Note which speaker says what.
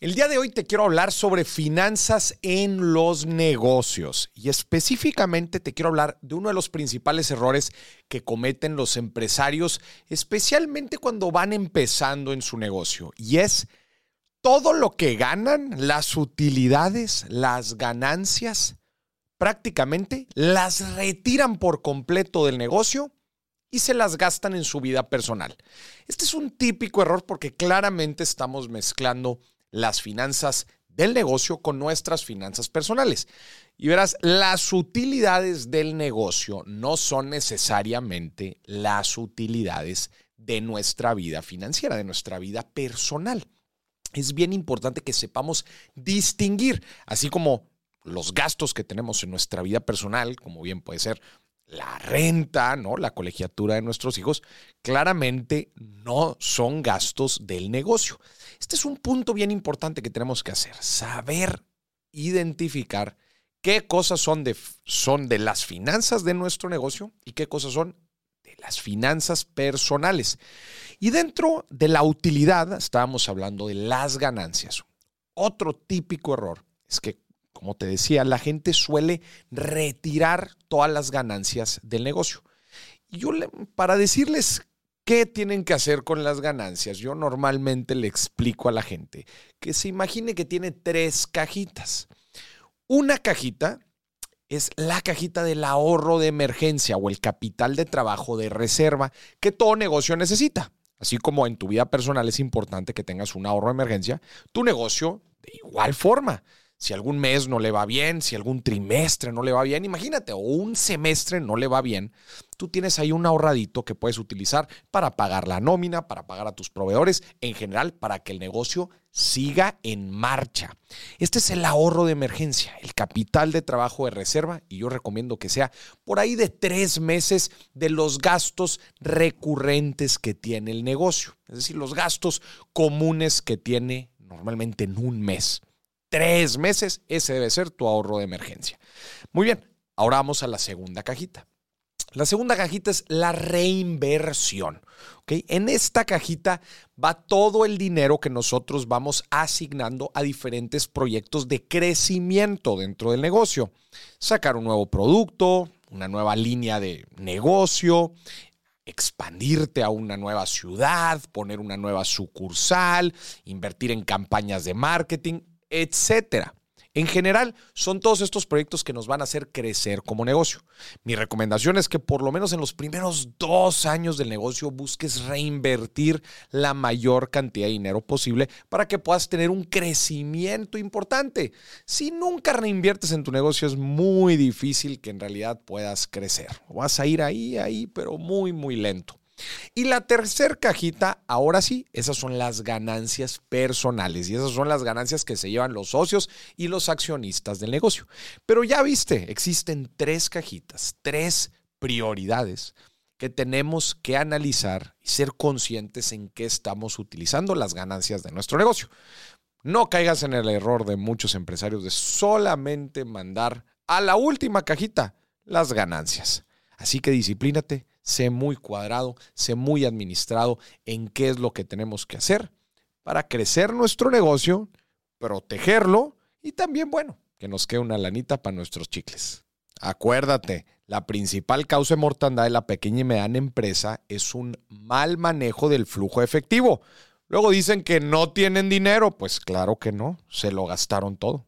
Speaker 1: El día de hoy te quiero hablar sobre finanzas en los negocios y específicamente te quiero hablar de uno de los principales errores que cometen los empresarios, especialmente cuando van empezando en su negocio, y es todo lo que ganan, las utilidades, las ganancias, prácticamente las retiran por completo del negocio y se las gastan en su vida personal. Este es un típico error porque claramente estamos mezclando las finanzas del negocio con nuestras finanzas personales. Y verás, las utilidades del negocio no son necesariamente las utilidades de nuestra vida financiera, de nuestra vida personal. Es bien importante que sepamos distinguir, así como los gastos que tenemos en nuestra vida personal, como bien puede ser la renta, ¿no? La colegiatura de nuestros hijos, claramente no son gastos del negocio. Este es un punto bien importante que tenemos que hacer, saber identificar qué cosas son de, son de las finanzas de nuestro negocio y qué cosas son de las finanzas personales. Y dentro de la utilidad, estábamos hablando de las ganancias. Otro típico error es que como te decía, la gente suele retirar todas las ganancias del negocio. Y yo, para decirles qué tienen que hacer con las ganancias, yo normalmente le explico a la gente que se imagine que tiene tres cajitas. Una cajita es la cajita del ahorro de emergencia o el capital de trabajo de reserva que todo negocio necesita. Así como en tu vida personal es importante que tengas un ahorro de emergencia, tu negocio de igual forma si algún mes no le va bien, si algún trimestre no le va bien, imagínate, o un semestre no le va bien, tú tienes ahí un ahorradito que puedes utilizar para pagar la nómina, para pagar a tus proveedores, en general, para que el negocio siga en marcha. Este es el ahorro de emergencia, el capital de trabajo de reserva, y yo recomiendo que sea por ahí de tres meses de los gastos recurrentes que tiene el negocio, es decir, los gastos comunes que tiene normalmente en un mes tres meses, ese debe ser tu ahorro de emergencia. Muy bien, ahora vamos a la segunda cajita. La segunda cajita es la reinversión. En esta cajita va todo el dinero que nosotros vamos asignando a diferentes proyectos de crecimiento dentro del negocio. Sacar un nuevo producto, una nueva línea de negocio, expandirte a una nueva ciudad, poner una nueva sucursal, invertir en campañas de marketing, etcétera. En general, son todos estos proyectos que nos van a hacer crecer como negocio. Mi recomendación es que por lo menos en los primeros dos años del negocio busques reinvertir la mayor cantidad de dinero posible para que puedas tener un crecimiento importante. Si nunca reinviertes en tu negocio es muy difícil que en realidad puedas crecer. Vas a ir ahí, ahí, pero muy, muy lento. Y la tercer cajita, ahora sí, esas son las ganancias personales y esas son las ganancias que se llevan los socios y los accionistas del negocio. Pero ya viste, existen tres cajitas, tres prioridades que tenemos que analizar y ser conscientes en qué estamos utilizando las ganancias de nuestro negocio. No caigas en el error de muchos empresarios de solamente mandar a la última cajita las ganancias. Así que disciplínate, sé muy cuadrado, sé muy administrado en qué es lo que tenemos que hacer para crecer nuestro negocio, protegerlo y también, bueno, que nos quede una lanita para nuestros chicles. Acuérdate, la principal causa de mortandad de la pequeña y mediana empresa es un mal manejo del flujo efectivo. Luego dicen que no tienen dinero, pues claro que no, se lo gastaron todo.